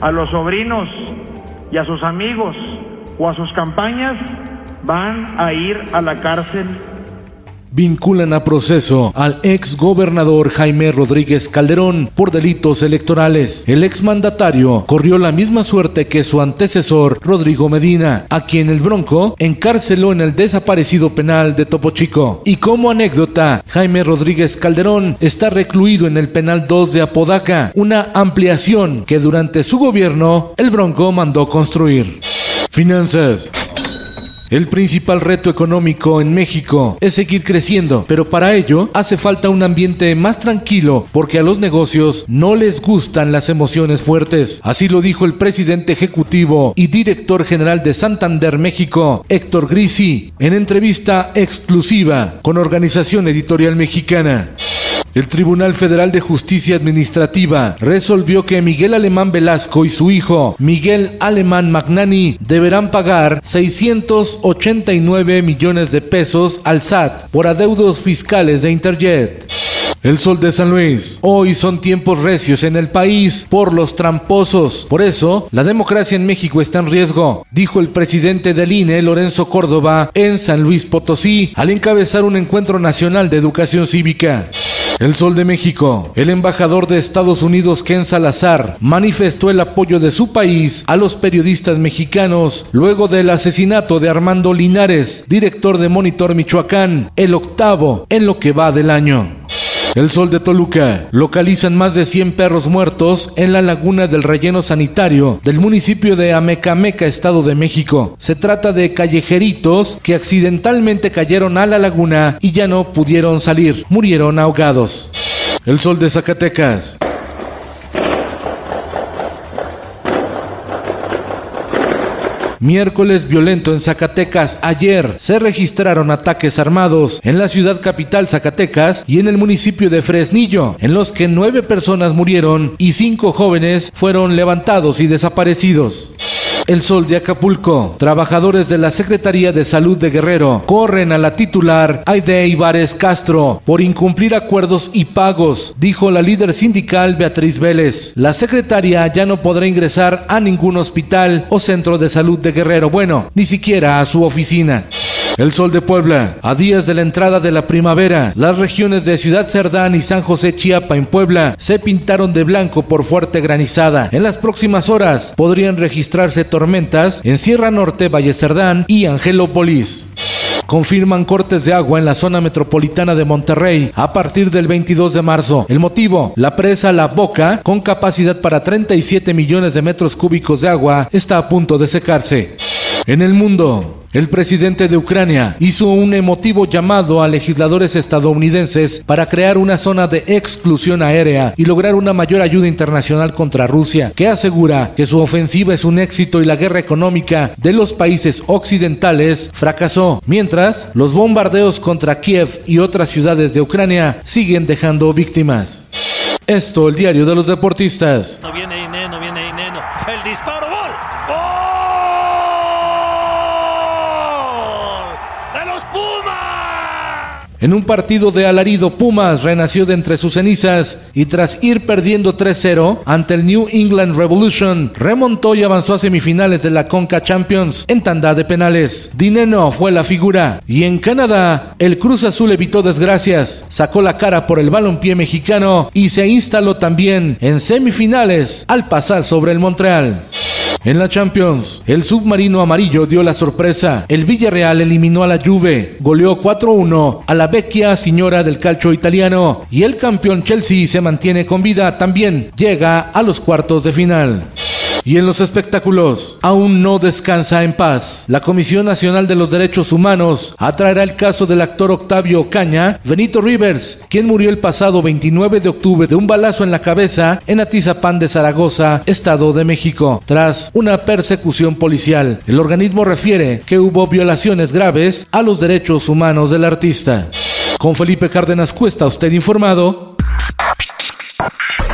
a los sobrinos y a sus amigos o a sus campañas van a ir a la cárcel vinculan a proceso al ex gobernador Jaime Rodríguez Calderón por delitos electorales. El ex mandatario corrió la misma suerte que su antecesor Rodrigo Medina, a quien el Bronco encarceló en el desaparecido penal de Topo Chico. Y como anécdota, Jaime Rodríguez Calderón está recluido en el penal 2 de Apodaca, una ampliación que durante su gobierno el Bronco mandó construir. Finanzas. El principal reto económico en México es seguir creciendo, pero para ello hace falta un ambiente más tranquilo porque a los negocios no les gustan las emociones fuertes. Así lo dijo el presidente ejecutivo y director general de Santander México, Héctor Grisi, en entrevista exclusiva con Organización Editorial Mexicana. El Tribunal Federal de Justicia Administrativa resolvió que Miguel Alemán Velasco y su hijo Miguel Alemán Magnani deberán pagar 689 millones de pesos al SAT por adeudos fiscales de Interjet. El sol de San Luis. Hoy son tiempos recios en el país por los tramposos. Por eso, la democracia en México está en riesgo, dijo el presidente del INE, Lorenzo Córdoba, en San Luis Potosí, al encabezar un encuentro nacional de educación cívica. El Sol de México. El embajador de Estados Unidos, Ken Salazar, manifestó el apoyo de su país a los periodistas mexicanos luego del asesinato de Armando Linares, director de Monitor Michoacán, el octavo en lo que va del año. El Sol de Toluca. Localizan más de 100 perros muertos en la laguna del relleno sanitario del municipio de Amecameca, Estado de México. Se trata de callejeritos que accidentalmente cayeron a la laguna y ya no pudieron salir. Murieron ahogados. El Sol de Zacatecas. Miércoles violento en Zacatecas. Ayer se registraron ataques armados en la ciudad capital Zacatecas y en el municipio de Fresnillo, en los que nueve personas murieron y cinco jóvenes fueron levantados y desaparecidos. El Sol de Acapulco. Trabajadores de la Secretaría de Salud de Guerrero corren a la titular Aide Ibares Castro por incumplir acuerdos y pagos, dijo la líder sindical Beatriz Vélez. La secretaria ya no podrá ingresar a ningún hospital o centro de salud de Guerrero, bueno, ni siquiera a su oficina. El sol de Puebla. A días de la entrada de la primavera, las regiones de Ciudad Cerdán y San José Chiapa en Puebla se pintaron de blanco por fuerte granizada. En las próximas horas podrían registrarse tormentas en Sierra Norte, Valle Cerdán y Angelópolis confirman cortes de agua en la zona metropolitana de Monterrey a partir del 22 de marzo. El motivo, la presa La Boca, con capacidad para 37 millones de metros cúbicos de agua, está a punto de secarse. En el mundo, el presidente de Ucrania hizo un emotivo llamado a legisladores estadounidenses para crear una zona de exclusión aérea y lograr una mayor ayuda internacional contra Rusia, que asegura que su ofensiva es un éxito y la guerra económica de los países occidentales fracasó, mientras los bombardeos contra Kiev y otras ciudades de Ucrania siguen dejando víctimas. Esto, el diario de los deportistas. En un partido de alarido, Pumas renació de entre sus cenizas y tras ir perdiendo 3-0 ante el New England Revolution, remontó y avanzó a semifinales de la Conca Champions en tanda de penales. Dineno fue la figura y en Canadá el Cruz Azul evitó desgracias, sacó la cara por el balompié mexicano y se instaló también en semifinales al pasar sobre el Montreal. En la Champions, el submarino amarillo dio la sorpresa. El Villarreal eliminó a la Juve, goleó 4-1 a la vecchia señora del calcio italiano y el campeón Chelsea se mantiene con vida, también llega a los cuartos de final. Y en los espectáculos, aún no descansa en paz. La Comisión Nacional de los Derechos Humanos atraerá el caso del actor Octavio Caña, Benito Rivers, quien murió el pasado 29 de octubre de un balazo en la cabeza en Atizapán de Zaragoza, Estado de México, tras una persecución policial. El organismo refiere que hubo violaciones graves a los derechos humanos del artista. Con Felipe Cárdenas Cuesta, usted informado.